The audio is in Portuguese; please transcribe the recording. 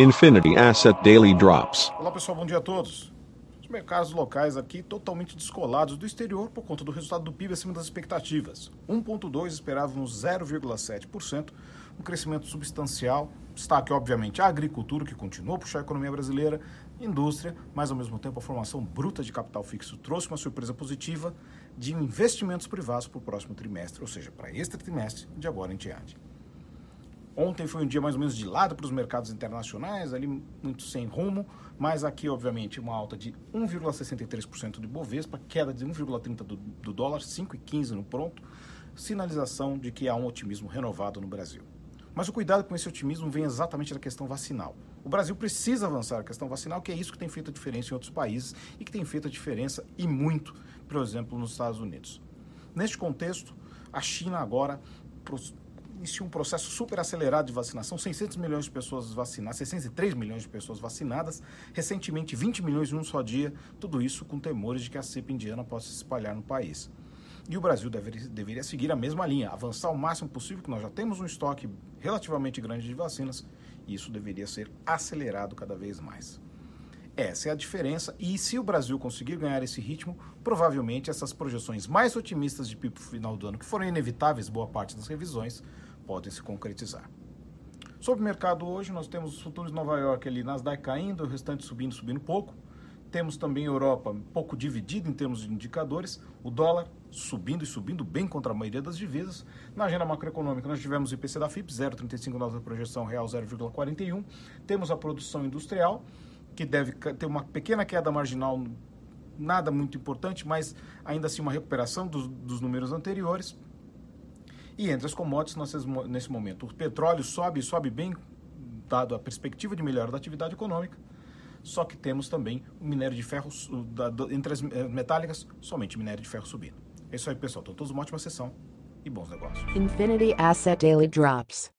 Infinity Asset Daily Drops. Olá pessoal, bom dia a todos. Os mercados locais aqui totalmente descolados do exterior por conta do resultado do PIB acima das expectativas. 1,2 esperávamos 0,7%, um crescimento substancial. Destaque, obviamente, a agricultura, que continuou a puxar a economia brasileira, indústria, mas ao mesmo tempo a formação bruta de capital fixo trouxe uma surpresa positiva de investimentos privados para o próximo trimestre, ou seja, para este trimestre de agora em diante. Ontem foi um dia mais ou menos de lado para os mercados internacionais, ali muito sem rumo, mas aqui, obviamente, uma alta de 1,63% de Bovespa, queda de 1,30% do, do dólar, 5,15% no pronto, sinalização de que há um otimismo renovado no Brasil. Mas o cuidado com esse otimismo vem exatamente da questão vacinal. O Brasil precisa avançar a questão vacinal, que é isso que tem feito a diferença em outros países e que tem feito a diferença e muito, por exemplo, nos Estados Unidos. Neste contexto, a China agora iniciou um processo super acelerado de vacinação, 600 milhões de pessoas vacinadas, 603 milhões de pessoas vacinadas, recentemente 20 milhões em um só dia, tudo isso com temores de que a cepa indiana possa se espalhar no país. E o Brasil deveria, deveria seguir a mesma linha, avançar o máximo possível, que nós já temos um estoque relativamente grande de vacinas, e isso deveria ser acelerado cada vez mais. Essa é a diferença, e se o Brasil conseguir ganhar esse ritmo, provavelmente essas projeções mais otimistas de PIB final do ano, que foram inevitáveis boa parte das revisões, podem se concretizar. Sobre o mercado hoje, nós temos os futuros de Nova York ali, Nasdaq caindo, o restante subindo, subindo pouco. Temos também Europa um pouco dividida em termos de indicadores, o dólar subindo e subindo bem contra a maioria das divisas. Na agenda macroeconômica, nós tivemos o IPC da FIP, 0,35 nova projeção real 0,41. Temos a produção industrial, que deve ter uma pequena queda marginal, nada muito importante, mas ainda assim uma recuperação dos, dos números anteriores. E entre as commodities, nós nesse momento, o petróleo sobe e sobe bem, dado a perspectiva de melhora da atividade econômica. Só que temos também o minério de ferro, entre as eh, metálicas, somente minério de ferro subindo. É isso aí, pessoal. Então, todos uma ótima sessão e bons negócios. Infinity Asset Daily Drops.